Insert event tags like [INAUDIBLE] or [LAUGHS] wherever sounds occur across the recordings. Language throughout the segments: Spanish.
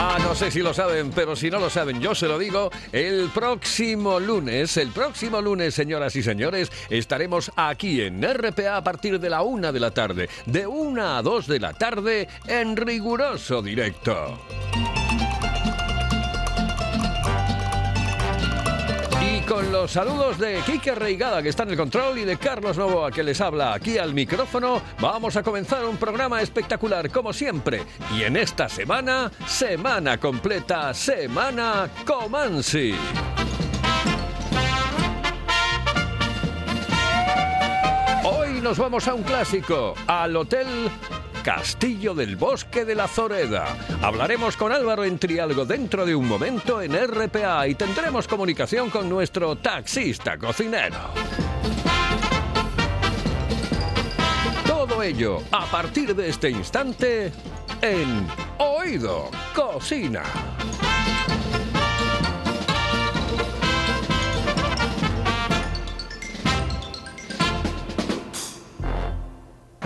Ah, no sé si lo saben, pero si no lo saben, yo se lo digo. El próximo lunes, el próximo lunes, señoras y señores, estaremos aquí en RPA a partir de la una de la tarde. De una a dos de la tarde en riguroso directo. Con los saludos de Quique Reigada, que está en el control, y de Carlos Novoa, que les habla aquí al micrófono, vamos a comenzar un programa espectacular, como siempre. Y en esta semana, semana completa, semana Comansi. Hoy nos vamos a un clásico, al Hotel Castillo del Bosque de la Zoreda. Hablaremos con Álvaro Entrialgo dentro de un momento en RPA y tendremos comunicación con nuestro taxista cocinero. Todo ello a partir de este instante en Oído Cocina.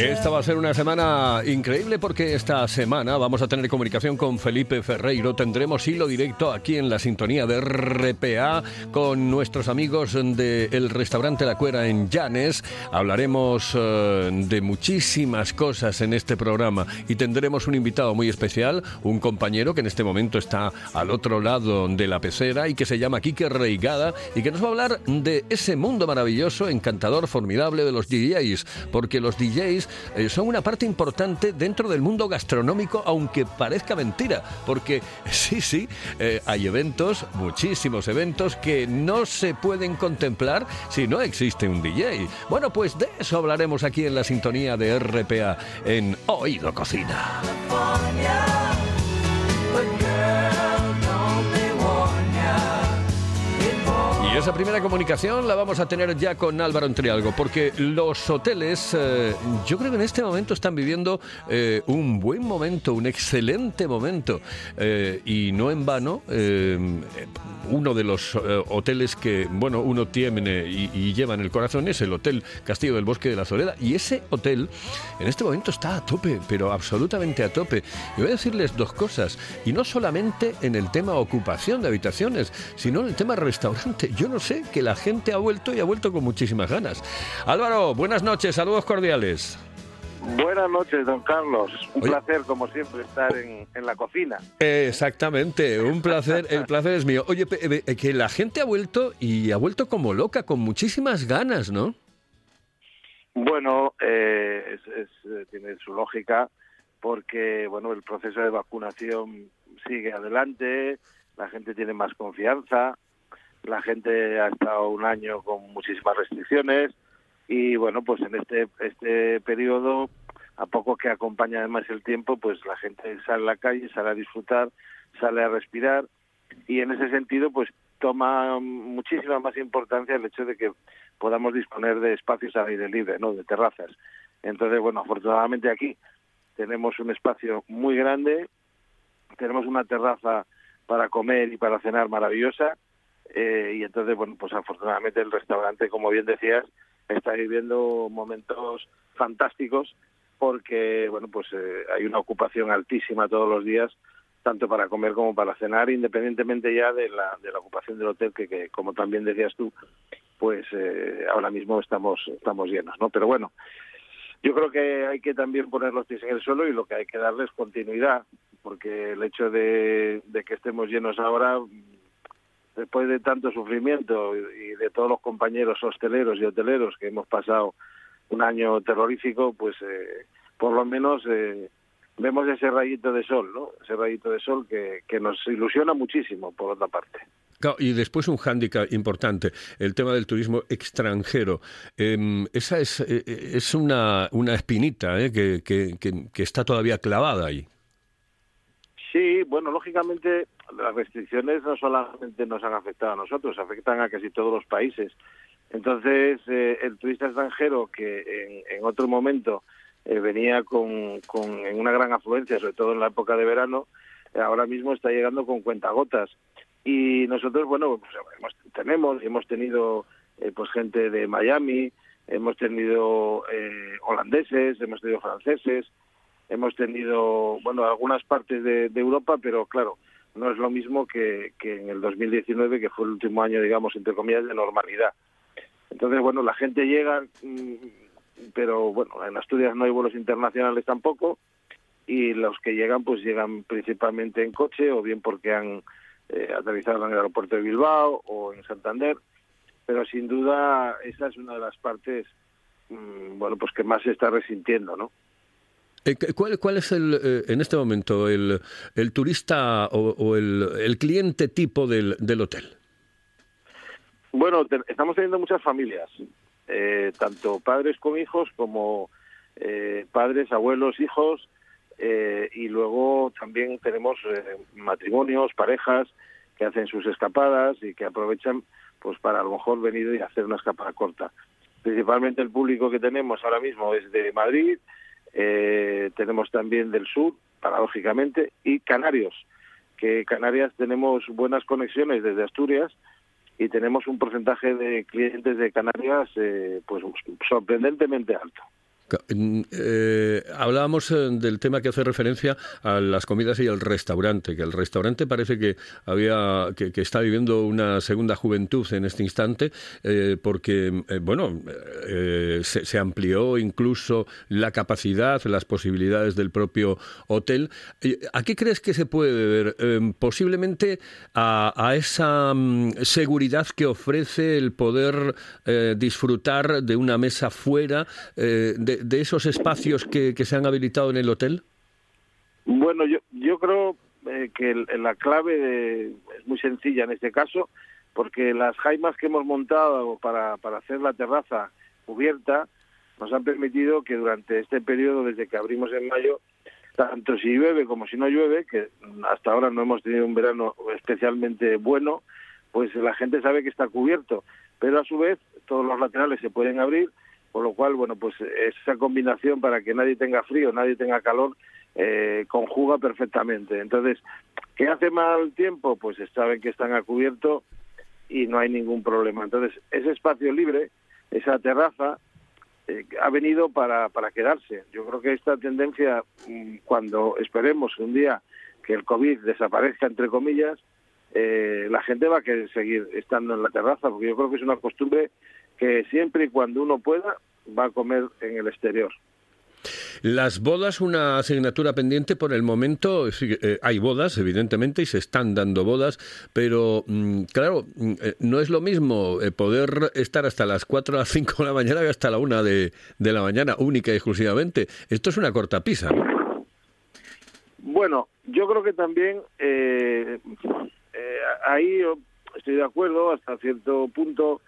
Esta va a ser una semana increíble porque esta semana vamos a tener comunicación con Felipe Ferreiro. Tendremos hilo directo aquí en la sintonía de RPA con nuestros amigos del restaurante La Cuera en Llanes. Hablaremos eh, de muchísimas cosas en este programa y tendremos un invitado muy especial, un compañero que en este momento está al otro lado de la pecera y que se llama Quique Reigada y que nos va a hablar de ese mundo maravilloso, encantador, formidable de los DJs, porque los DJs eh, son una parte importante dentro del mundo gastronómico, aunque parezca mentira, porque [LAUGHS] sí, sí, eh, hay eventos, muchísimos eventos que no se pueden contemplar si no existe un DJ. Bueno, pues de eso hablaremos aquí en la sintonía de RPA en Oído Cocina. Y esa primera comunicación la vamos a tener ya con Álvaro Entrialgo, porque los hoteles, eh, yo creo que en este momento están viviendo eh, un buen momento, un excelente momento, eh, y no en vano, uno de los hoteles que, bueno, uno tiene y, lleva en el corazón es el Hotel Castillo del Bosque de la Zoreda, y ese hotel en este momento está a tope, pero absolutamente a tope. Y voy a decirles dos cosas, y no solamente en el tema ocupación de habitaciones, sino en el tema restaurante. Yo no sé que la gente ha vuelto y ha vuelto con muchísimas ganas. Álvaro, buenas noches, saludos cordiales. Buenas noches, don Carlos. Un Oye. placer, como siempre, estar en, en la cocina. Exactamente, un placer, el placer es mío. Oye, pe- eh, que la gente ha vuelto y ha vuelto como loca, con muchísimas ganas, ¿no? Bueno, eh, es- es, eh, tiene su lógica. porque bueno el proceso de vacunación sigue adelante, la gente tiene más confianza, la gente ha estado un año con muchísimas restricciones y bueno pues en este este periodo a poco que acompaña además el tiempo pues la gente sale a la calle, sale a disfrutar, sale a respirar y en ese sentido pues toma muchísima más importancia el hecho de que podamos disponer de espacios al aire libre, ¿no? De terrazas. Entonces, bueno, afortunadamente aquí tenemos un espacio muy grande, tenemos una terraza para comer y para cenar maravillosa, eh, y entonces, bueno, pues afortunadamente el restaurante, como bien decías, está viviendo momentos fantásticos porque, bueno, pues eh, hay una ocupación altísima todos los días tanto para comer como para cenar, independientemente ya de la, de la ocupación del hotel, que, como también decías tú, pues eh, ahora mismo estamos, estamos llenos, ¿no? Pero bueno, yo creo que hay que también poner los pies en el suelo y lo que hay que darle es continuidad, porque el hecho de que estemos llenos ahora, después de tanto sufrimiento y de todos los compañeros hosteleros y hoteleros que hemos pasado un año terrorífico, pues eh, por lo menos eh, vemos ese rayito de sol, ¿no? Ese rayito de sol que, nos ilusiona muchísimo, por otra parte. Claro, y después un hándicap importante, el tema del turismo extranjero. Eh, esa es, eh, es una, una espinita eh, que, que, que, está todavía clavada ahí. Sí, bueno, lógicamente las restricciones no solamente nos han afectado a nosotros, afectan a casi todos los países. Entonces, eh, el turista extranjero que en, en otro momento eh, venía con, con, en una gran afluencia, sobre todo en la época de verano, eh, ahora mismo está llegando con cuentagotas. Y nosotros, bueno, pues hemos, tenemos, hemos tenido eh, pues gente de Miami, hemos tenido holandeses, hemos tenido franceses, hemos tenido, bueno, algunas partes de, Europa, pero claro, no es lo mismo que, en el 2019, que fue el último año, digamos, entre comillas, de normalidad. Entonces, bueno, la gente llega, mmm, pero bueno, en Asturias no hay vuelos internacionales tampoco y los que llegan pues llegan principalmente en coche o bien porque han eh, aterrizado en el aeropuerto de Bilbao o en Santander, pero sin duda esa es una de las partes mmm, bueno pues que más se está resintiendo, ¿no? Eh, ¿Cuál, ¿Cuál, es el, eh, en este momento el, el turista o, o el, cliente tipo del, del hotel? Bueno, estamos teniendo muchas familias, eh, tanto padres con hijos como eh, padres, abuelos, hijos, eh, y luego también tenemos matrimonios, parejas que hacen sus escapadas y que aprovechan pues para a lo mejor venir y hacer una escapada corta. Principalmente el público que tenemos ahora mismo es de Madrid, eh, tenemos también del sur, paradójicamente, y Canarios, que Canarias tenemos buenas conexiones desde Asturias, y tenemos un porcentaje de clientes de Canarias eh, pues sorprendentemente alto. Eh, hablábamos eh, del tema que hace referencia a las comidas y al restaurante, que el restaurante parece que había que, está viviendo una segunda juventud en este instante, eh, porque bueno se, amplió incluso la capacidad, las posibilidades del propio hotel. ¿A qué crees que se puede deber? Posiblemente a, esa um, seguridad que ofrece el poder disfrutar de una mesa fuera de de esos espacios que, se han habilitado en el hotel? Bueno, yo, yo creo eh, que la clave de, es muy sencilla en este caso, porque las jaimas que hemos montado para, para hacer la terraza cubierta nos han permitido que durante este periodo, desde que abrimos en mayo, tanto si llueve como si no llueve, que hasta ahora no hemos tenido un verano especialmente bueno, pues la gente sabe que está cubierto, pero a su vez todos los laterales se pueden abrir con lo cual, bueno, pues esa combinación para que nadie tenga frío, nadie tenga calor, eh, conjuga perfectamente. Entonces, ¿qué hace mal tiempo? Pues saben que están a cubierto y no hay ningún problema. Entonces, ese espacio libre, esa terraza, eh, ha venido para, para quedarse. Yo creo que esta tendencia, mm, cuando esperemos un día que el COVID desaparezca, entre comillas, eh, la gente va a querer seguir estando en la terraza, porque yo creo que es una costumbre que siempre y cuando uno pueda va a comer en el exterior. Las bodas, una asignatura pendiente por el momento. Sí, eh, hay bodas, evidentemente, y se están dando bodas, pero mm, claro, mm, eh, no es lo mismo eh, poder estar hasta las 4 a las 5 de la mañana que hasta la 1 de, de la mañana, única y exclusivamente. Esto es una cortapisa, ¿no? Bueno, yo creo que también eh, eh, ahí estoy de acuerdo hasta cierto punto,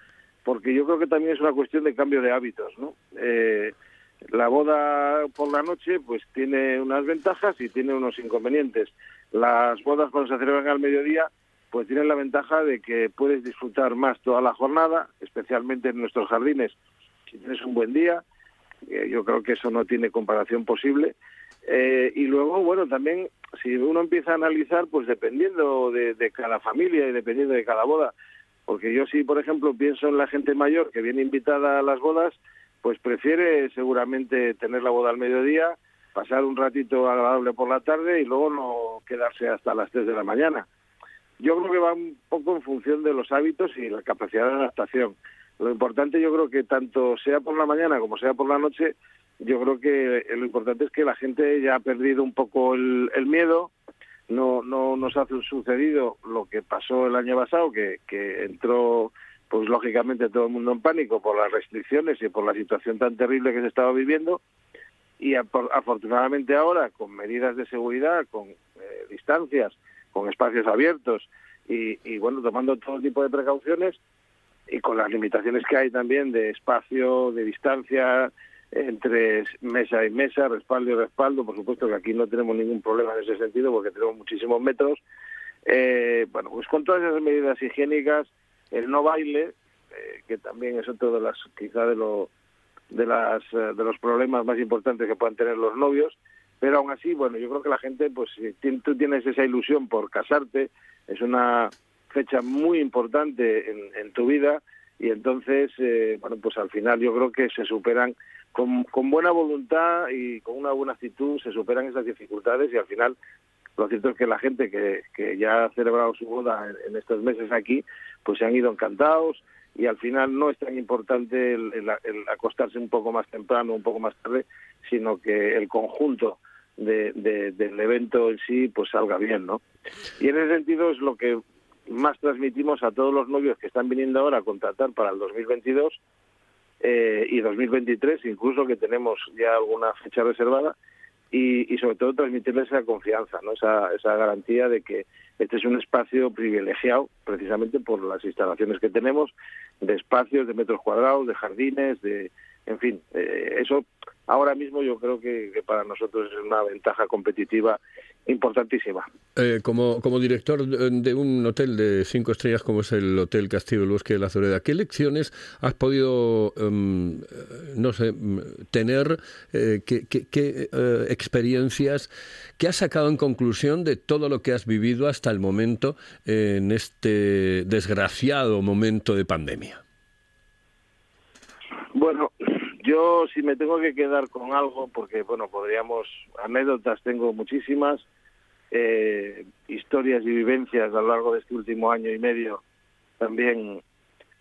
porque yo creo que también es una cuestión de cambio de hábitos, ¿no? Eh, la boda por la noche pues tiene unas ventajas y tiene unos inconvenientes. Las bodas cuando se celebran al mediodía pues tienen la ventaja de que puedes disfrutar más toda la jornada, especialmente en nuestros jardines, si tienes un buen día. Eh, yo creo que eso no tiene comparación posible. Eh, y luego, bueno, también si uno empieza a analizar, pues dependiendo de, de cada familia y dependiendo de cada boda, porque yo sí, por ejemplo, pienso en la gente mayor que viene invitada a las bodas, pues prefiere seguramente tener la boda al mediodía, pasar un ratito agradable por la tarde y luego no quedarse hasta las 3 de la mañana. Yo creo que va un poco en función de los hábitos y la capacidad de adaptación. Lo importante yo creo que tanto sea por la mañana como sea por la noche, yo creo que lo importante es que la gente ya ha perdido un poco el, el miedo, no, no nos ha sucedido lo que pasó el año pasado, que, que entró pues lógicamente todo el mundo en pánico por las restricciones y por la situación tan terrible que se estaba viviendo. Y afortunadamente ahora con medidas de seguridad, con eh, distancias, con espacios abiertos y, y, bueno, tomando todo tipo de precauciones y con las limitaciones que hay también de espacio, de distancia entre mesa y mesa, respaldo y respaldo, por supuesto que aquí no tenemos ningún problema en ese sentido porque tenemos muchísimos metros. Eh, bueno, pues con todas esas medidas higiénicas el no baile, eh, que también es otro de las, quizá de, lo, de, las, eh, de los problemas más importantes que puedan tener los novios, pero aún así, bueno, yo creo que la gente, pues si tú tienes esa ilusión por casarte, es una fecha muy importante en, tu vida. Y entonces, eh, bueno, pues al final yo creo que se superan con, con buena voluntad y con una buena actitud, se superan esas dificultades y al final lo cierto es que la gente que, ya ha celebrado su boda en, estos meses aquí, pues se han ido encantados y al final no es tan importante el, acostarse un poco más temprano, un poco más tarde, sino que el conjunto de, del evento en sí pues salga bien, ¿no? Y en ese sentido es lo que más transmitimos a todos los novios que están viniendo ahora a contratar para el 2022 eh, y 2023, incluso que tenemos ya alguna fecha reservada, y, y, sobre todo transmitirles esa confianza, ¿no? esa, esa garantía de que este es un espacio privilegiado precisamente por las instalaciones que tenemos, de espacios, de metros cuadrados, de jardines, de, en fin, eh, eso ahora mismo yo creo que, que, para nosotros es una ventaja competitiva importantísima. Eh, como, como director de un hotel de cinco estrellas como es el Hotel Castillo del Bosque de la Zoreda, ¿qué lecciones has podido, um, no sé, tener, eh, qué, qué, qué eh, experiencias, qué has sacado en conclusión de todo lo que has vivido hasta el momento en este desgraciado momento de pandemia? Bueno, yo si me tengo que quedar con algo, porque bueno, podríamos, anécdotas tengo muchísimas, eh, historias y vivencias a lo largo de este último año y medio, también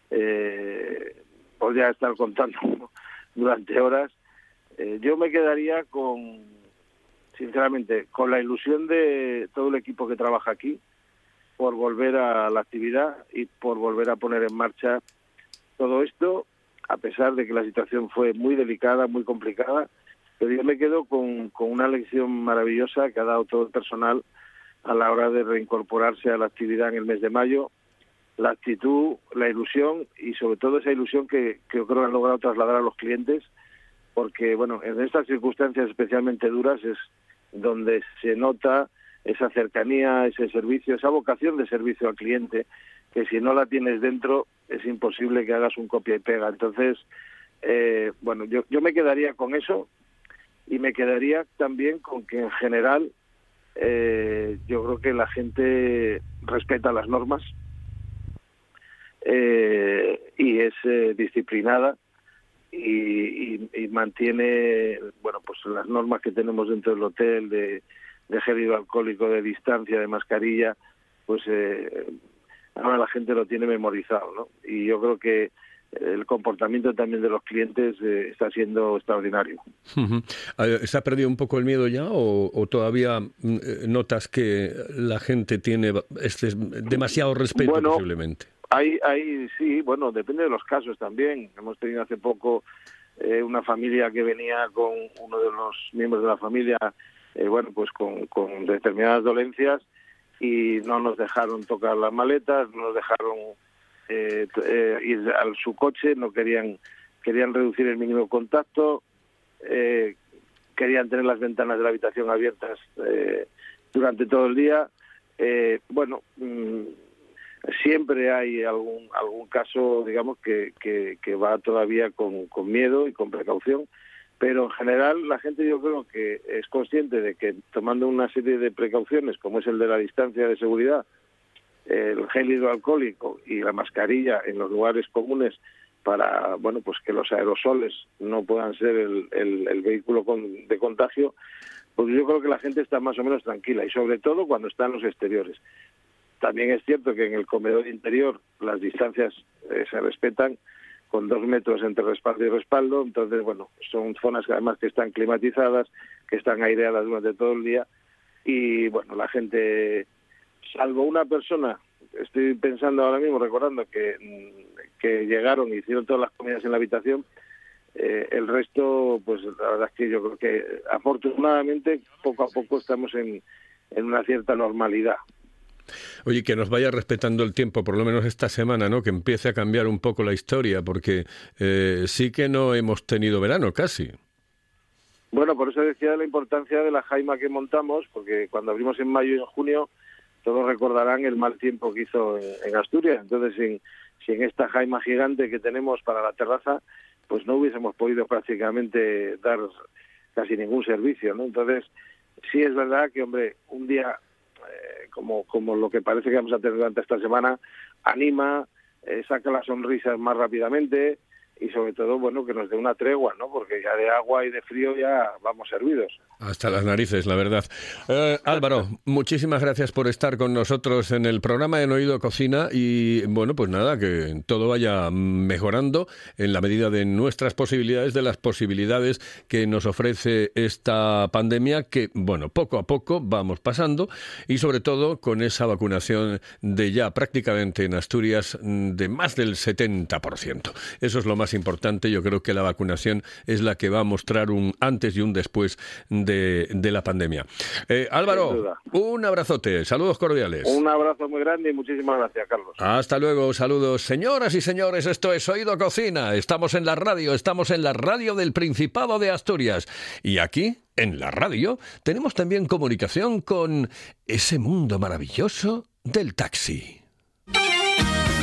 eh, podría estar contando [LAUGHS] durante horas. Eh, yo me quedaría con, sinceramente, con la ilusión de todo el equipo que trabaja aquí por volver a la actividad y por volver a poner en marcha todo esto a pesar de que la situación fue muy delicada, muy complicada, pero yo me quedo con, una lección maravillosa que ha dado todo el personal a la hora de reincorporarse a la actividad en el mes de mayo, la actitud, la ilusión y sobre todo esa ilusión que, que yo creo han logrado trasladar a los clientes, porque bueno, en estas circunstancias especialmente duras es donde se nota esa cercanía, ese servicio, esa vocación de servicio al cliente, que si no la tienes dentro es imposible que hagas un copia y pega. Entonces, eh, bueno, yo, yo me quedaría con eso y me quedaría también con que en general eh, yo creo que la gente respeta las normas eh, y es disciplinada y, mantiene bueno pues las normas que tenemos dentro del hotel de, de gel de distancia de mascarilla pues ahora la gente lo tiene memorizado, ¿no? Y yo creo que el comportamiento también de los clientes eh, está siendo extraordinario. ¿Se ha perdido un poco el miedo ya o, o todavía mm, eh, notas que la gente tiene este, demasiado respeto bueno, posiblemente? Hay, hay, sí, bueno, depende de los casos también. Hemos tenido hace poco eh, una familia que venía con uno de los miembros de la familia eh, bueno, pues con, con determinadas dolencias y no nos dejaron tocar las maletas, no nos dejaron eh, eh, ir a su coche, no querían querían reducir el mínimo contacto, eh, querían tener las ventanas de la habitación abiertas durante todo el día. Bueno, mm, siempre hay algún algún caso, digamos, que, que, que va todavía con, con miedo y con precaución, pero en general la gente yo creo que es consciente de que tomando una serie de precauciones, como es el de la distancia de seguridad, el gel hidroalcohólico y la mascarilla en los lugares comunes para bueno pues que los aerosoles no puedan ser el, vehículo de contagio pues yo creo que la gente está más o menos tranquila y sobre todo cuando está en los exteriores. También es cierto que en el comedor interior las distancias eh, se respetan con dos metros entre respaldo y respaldo entonces bueno son zonas que además que están climatizadas que están aireadas durante todo el día y bueno la gente salvo una persona, estoy pensando ahora mismo, recordando que, mm, que llegaron y hicieron todas las comidas en la habitación, eh, el resto, pues la verdad es que yo creo que afortunadamente poco a poco estamos en, en una cierta normalidad. Oye, que nos vaya respetando el tiempo, por lo menos esta semana, ¿no? Que empiece a cambiar un poco la historia, porque eh, sí que no hemos tenido verano casi. Bueno, por eso decía la importancia de la jaima que montamos, porque cuando abrimos en mayo y en junio, todos recordarán el mal tiempo que hizo en, en Asturias. Entonces, sin, sin esta jaima gigante que tenemos para la terraza, pues no hubiésemos podido prácticamente dar casi ningún servicio, ¿no? Entonces, sí es verdad que, hombre, un día como, como lo que parece que vamos a tener durante esta semana, anima, eh, saca las sonrisas más rápidamente y sobre todo, bueno, que nos dé una tregua, ¿no? Porque ya de agua y de frío ya vamos servidos. Hasta las narices, la verdad. Eh, Álvaro, muchísimas gracias por estar con nosotros en el programa En Oído Cocina y bueno, pues nada, que todo vaya mejorando en la medida de nuestras posibilidades, de las posibilidades que nos ofrece esta pandemia que, bueno, poco a poco vamos pasando y sobre todo con esa vacunación de ya prácticamente en Asturias de más del 70%. Eso es lo más importante. Yo creo que la vacunación es la que va a mostrar un antes y un después de, de la pandemia. Eh, Álvaro, un abrazote, saludos cordiales. Un abrazo muy grande y muchísimas gracias, Carlos. Hasta luego, saludos. Señoras y señores, esto es Oído Cocina. Estamos en la radio, estamos en la radio del Principado de Asturias. Y aquí, en la radio, tenemos también comunicación con ese mundo maravilloso del taxi.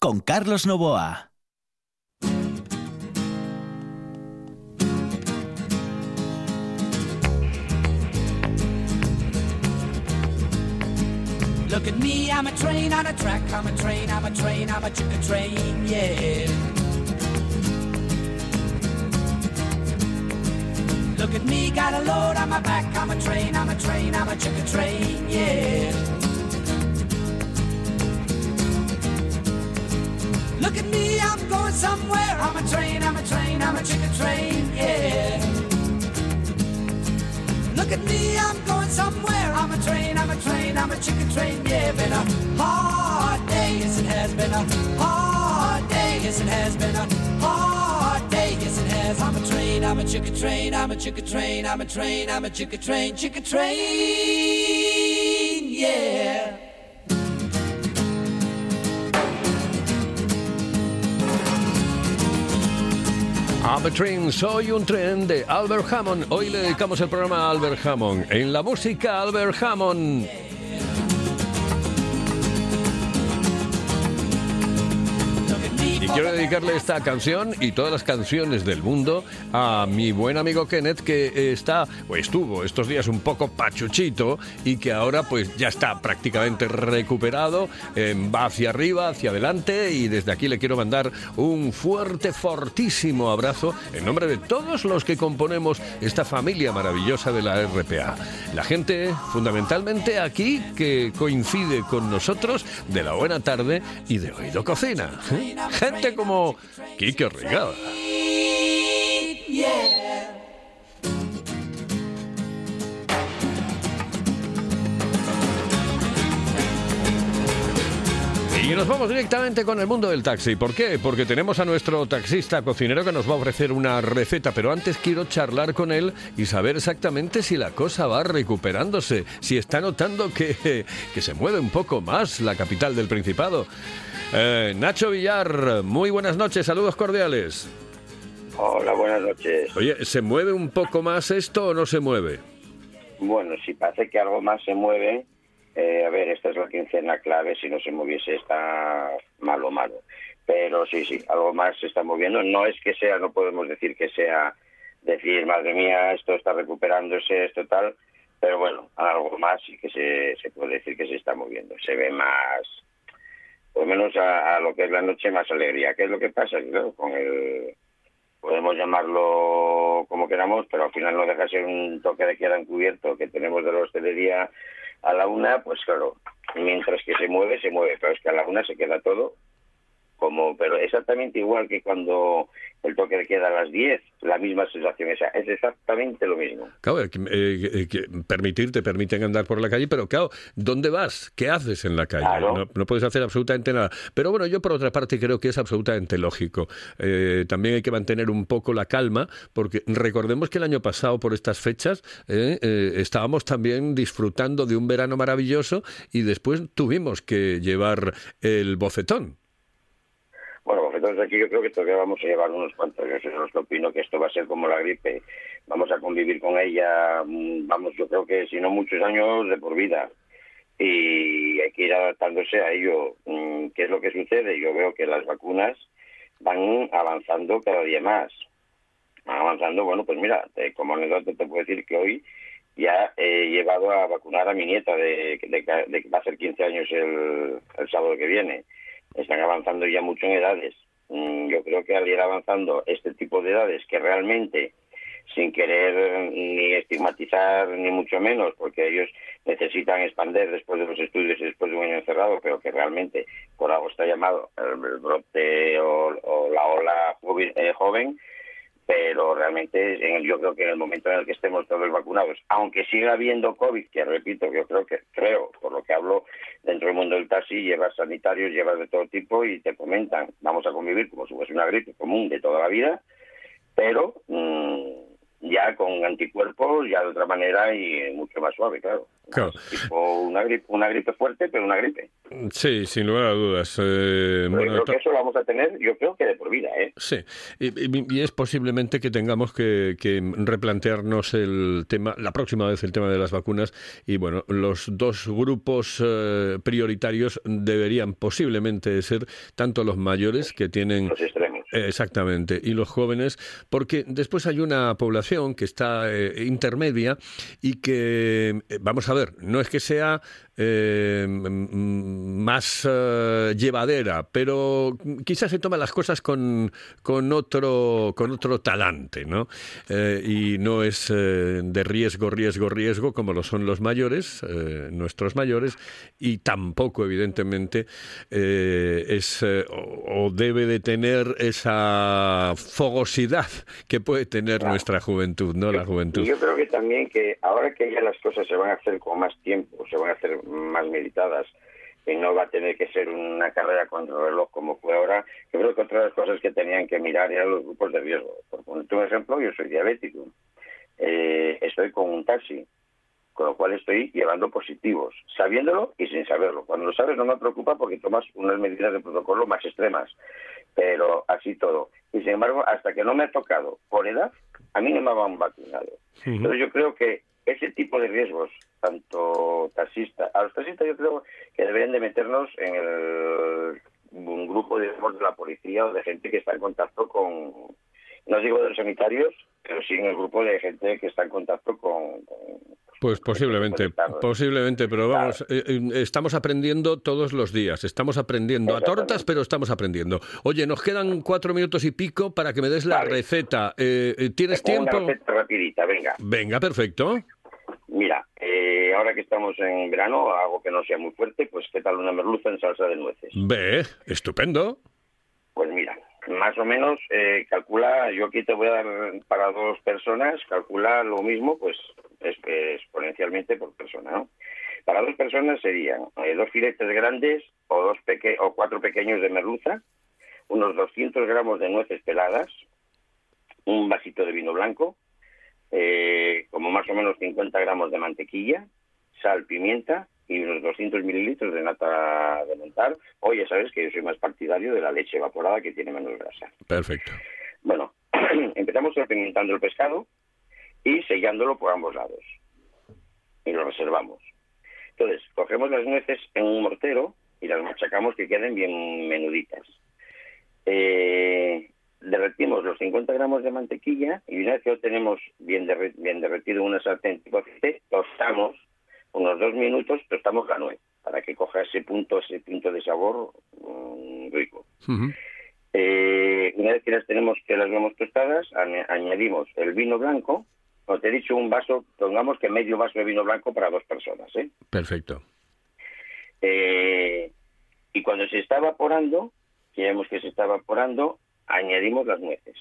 con Carlos Novoa. Look at me, I'm a train on a track, I'm a train, I'm a train, I'm a chicken train, yeah. Look at me, got a load on my back, I'm a train, I'm a train, I'm a chicken train, yeah. Look at me, I'm going somewhere, I'm a train, I'm a train, I'm a chicken train, yeah. Look at me, I'm going somewhere. I'm a train, I'm a train, I'm a chicken train. Yeah, been a hard day, yes it has been a hard day, yes it has been a hard day, yes it has. I'm a train, I'm a chicken train, I'm a chicken train, I'm a train, I'm a chicken train, chicken train. Soy un tren de Albert Hammond. Hoy le dedicamos el programa a Albert Hammond. En la música, Albert Hammond. Quiero dedicarle esta canción y todas las canciones del mundo a mi buen amigo Kenneth que está o estuvo estos días un poco pachuchito y que ahora pues ya está prácticamente recuperado, eh, va hacia arriba, hacia adelante y desde aquí le quiero mandar un fuerte, fortísimo abrazo en nombre de todos los que componemos esta familia maravillosa de la RPA. La gente fundamentalmente aquí que coincide con nosotros de la buena tarde y de Oído Cocina. ¿eh? Como Kike Rigada. Y nos vamos directamente con el mundo del taxi. ¿Por qué? Porque tenemos a nuestro taxista cocinero que nos va a ofrecer una receta, pero antes quiero charlar con él y saber exactamente si la cosa va recuperándose, si está notando que, que se mueve un poco más la capital del Principado. Eh, Nacho Villar, muy buenas noches, saludos cordiales. Hola, buenas noches. Oye, ¿se mueve un poco más esto o no se mueve? Bueno, si parece que algo más se mueve, eh, a ver, esta es la quincena clave, si no se moviese está malo, malo. Pero sí, sí, algo más se está moviendo. No es que sea, no podemos decir que sea decir, madre mía, esto está recuperándose, esto tal, pero bueno, algo más sí que se, se puede decir que se está moviendo. Se ve más, por lo menos a, a lo que es la noche, más alegría. ¿Qué es lo que pasa? Claro, con el, podemos llamarlo como queramos, pero al final no deja de ser un toque de queda encubierto que tenemos de la hostelería a la una, pues claro, mientras que se mueve, se mueve, pero es que a la una se queda todo como, pero exactamente igual que cuando el toque de queda a las 10, la misma sensación, esa, es exactamente lo mismo. Claro, eh, eh, que permitir, te permiten andar por la calle, pero claro, ¿dónde vas? ¿Qué haces en la calle? Claro. No, no puedes hacer absolutamente nada. Pero bueno, yo por otra parte creo que es absolutamente lógico. Eh, también hay que mantener un poco la calma, porque recordemos que el año pasado, por estas fechas, eh, eh, estábamos también disfrutando de un verano maravilloso y después tuvimos que llevar el bofetón. Entonces aquí yo creo que todavía vamos a llevar unos cuantos. Yo opino que esto va a ser como la gripe. Vamos a convivir con ella, mm, vamos, yo creo que si no muchos años de por vida. Y hay que ir adaptándose a ello. Mm, ¿Qué es lo que sucede? Yo veo que las vacunas van avanzando cada día más. Van avanzando, bueno, pues mira, como anécdota te puedo decir que hoy ya he llevado a vacunar a mi nieta de, de, de que va a ser 15 años el sábado que viene. Están avanzando ya mucho en edades. Mm, Yo creo que al ir avanzando este tipo de edades que realmente, sin querer ni estigmatizar ni mucho menos, porque ellos necesitan expander después de los estudios y después de un año encerrado, pero que realmente por algo está llamado el, el brote o, o la ola eh, joven pero realmente en el- yo creo que en el momento en el que estemos todos vacunados, aunque siga habiendo COVID, que repito, yo creo que, creo, por lo que hablo dentro del mundo del taxi, llevas sanitarios, llevas de todo tipo y te comentan, vamos a convivir como si fuese una gripe común de toda la vida, pero mm, ya con anticuerpos, ya de otra manera y mucho más suave, claro. Claro. Tipo una gripe, una gripe fuerte, pero una gripe. Sí, sin lugar a dudas. Eh, Pero bueno, yo creo que eso lo vamos a tener, yo creo que de por vida, ¿eh? Sí, y, y- y es posiblemente que tengamos que, que replantearnos el tema, la próxima vez el tema de las vacunas y bueno, los dos grupos eh, prioritarios deberían posiblemente ser tanto los mayores que tienen Los extremos. Exactamente, y los jóvenes, porque después hay una población que está eh, intermedia y que, eh, vamos a ver, no es que sea eh, más eh, llevadera, pero quizás se toma las cosas con, con, otro, con otro talante, ¿no? Eh, y no es eh, de riesgo, riesgo, riesgo, como lo son los mayores, eh, nuestros mayores, y tampoco, evidentemente, eh, es o, o debe de tener esa fogosidad que puede tener nuestra juventud, ¿no? La juventud. Yo creo que también que ahora que ya las cosas se van a hacer con más tiempo, se van a hacer más meditadas, y no va a tener que ser una carrera contra el reloj como fue ahora, yo creo que otra de las cosas que tenían que mirar eran los grupos de riesgo. Por ponerte un ejemplo, yo soy diabético, Eh, estoy con un taxi, con lo cual estoy llevando positivos, sabiéndolo y sin saberlo. Cuando lo sabes no me preocupa porque tomas unas medidas de protocolo más extremas, pero así todo. Y sin embargo, hasta que no me ha tocado por edad, a mí no me han vacunado. Entonces yo creo que ese tipo de riesgos, tanto taxista, a los taxistas yo creo que deberían de meternos en el grupo digamos, de la policía o de gente que está en contacto con, no digo de los sanitarios, pero sí en el grupo de gente que está en contacto con... con- Pues posiblemente, posiblemente, pero vamos, eh, eh, estamos aprendiendo todos los días, estamos aprendiendo a tortas, pero estamos aprendiendo. Oye, nos quedan cuatro minutos y pico para que me des la Vale. receta. Eh, eh, ¿Tienes Una tiempo? receta rapidita, venga. Venga, perfecto. Ahora que estamos en verano, algo que no sea muy fuerte, pues ¿qué tal una merluza en salsa de nueces? Ve, estupendo. Pues mira, más o menos eh, calcula, yo aquí te voy a dar para dos personas, calcula lo mismo, pues es, exponencialmente por persona, ¿no? Para dos personas serían eh, dos filetes grandes o dos peque o cuatro pequeños de merluza, unos 200 gramos de nueces peladas, un vasito de vino blanco, eh, como más o menos 50 gramos de mantequilla, sal, pimienta y unos 200 mililitros de nata de montar. O ya sabes que yo soy más partidario de la leche evaporada que tiene menos grasa. Perfecto. Bueno, [CLEARS THROAT] empezamos repimentando el pescado y sellándolo por ambos lados. Y lo reservamos. Entonces, cogemos las nueces en un mortero y las machacamos que queden bien menuditas. Eh, derretimos los 50 gramos de mantequilla y una vez que lo tenemos bien derretido en una sartén tipo aceite, tostamos unos dos minutos, tostamos la nuez para que coja ese punto, ese punto de sabor mm, rico. Eh, una vez que las tenemos, que las vemos tostadas, añ- añadimos el vino blanco. Como te he dicho, un vaso, pongamos que medio vaso de vino blanco para dos personas. ¿eh? Perfecto. Eh, y cuando se está evaporando, que vemos que se está evaporando, añadimos las nueces.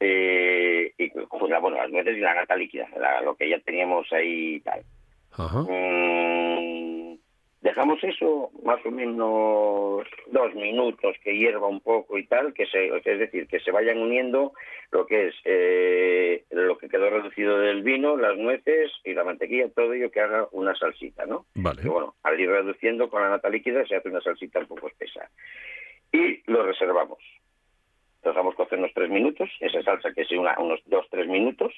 Eh, y pues, bueno, las nueces y la nata líquida, la- lo que ya teníamos ahí y tal. Ajá. Mm, dejamos eso más o menos dos minutos que hierva un poco y tal, que se, es decir, que se vayan uniendo lo que es eh, lo que quedó reducido del vino, las nueces y la mantequilla, todo ello que haga una salsita, ¿no? Vale. Que bueno, al ir reduciendo con la nata líquida se hace una salsita un poco espesa. Y lo reservamos. Lo dejamos cocer unos tres minutos, esa salsa que sea una- unos dos, tres minutos,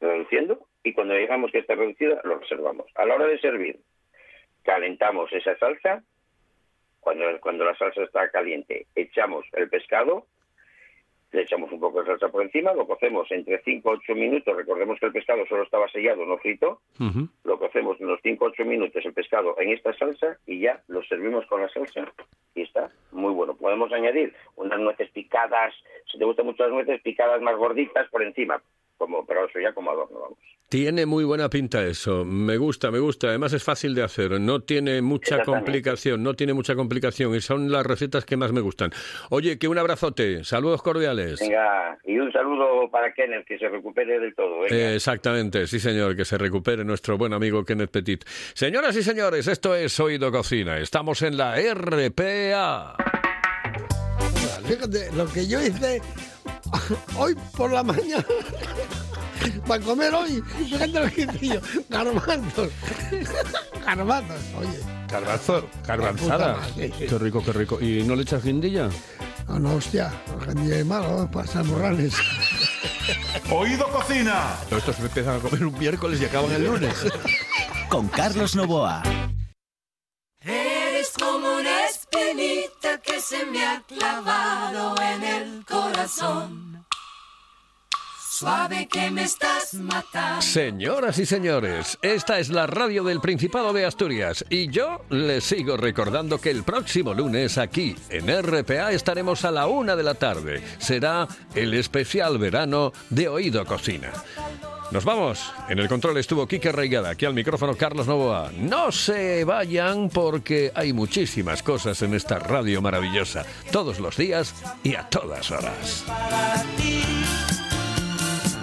reduciendo, y cuando digamos que está reducida, lo reservamos. A la hora de servir, calentamos esa salsa, cuando, cuando la salsa está caliente, echamos el pescado, le echamos un poco de salsa por encima, lo cocemos entre 5 a 8 minutos, recordemos que el pescado solo estaba sellado, no frito, lo cocemos unos 5 o 8 minutos el pescado en esta salsa y ya lo servimos con la salsa y está muy bueno. Podemos añadir unas nueces picadas, si te gustan mucho las nueces, picadas más gorditas por encima, como pero eso ya como adorno, vamos. Tiene muy buena pinta eso. Me gusta, me gusta. Además es fácil de hacer. No tiene mucha Exactamente. complicación. No tiene mucha complicación. Y son las recetas que más me gustan. Oye, que un abrazote. Saludos cordiales. Venga, y un saludo para Kenneth, que se recupere del todo. venga. Eh, exactamente, sí señor, que se recupere nuestro buen amigo Kenneth Petit. Señoras y señores, esto es Oído Cocina. Estamos en la RPA. Fíjate, lo que yo hice [LAUGHS] hoy por la mañana para comer hoy, fíjate lo que garbanzos. Garbanzos, oye. Garbanzo, garbanzada. sí. Qué rico, qué rico. ¿Y no le echas guindilla? No, no, hostia, el es malo, para morrales. Oído Cocina. Estos empiezan a comer un miércoles y acaban el lunes. Con Carlos Novoa. Eres como una espinita que se me ha clavado en el corazón. Suave que me estás matando. Señoras y señores, esta es la radio del Principado de Asturias y yo les sigo recordando que el próximo lunes aquí en RPA estaremos a la una de la tarde. Será el especial verano de Oído Cocina. Nos vamos. En el control estuvo Quique Reigada, aquí al micrófono Carlos Novoa. No se vayan porque hay muchísimas cosas en esta radio maravillosa, todos los días y a todas horas.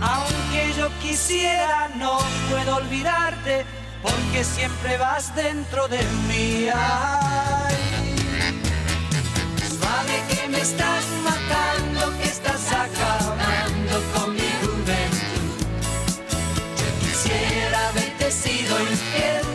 Aunque yo quisiera, no puedo olvidarte, porque siempre vas dentro de mí. Ay, suave que me estás matando, que estás acabando con mi juventud. Yo quisiera haberte sido infiel.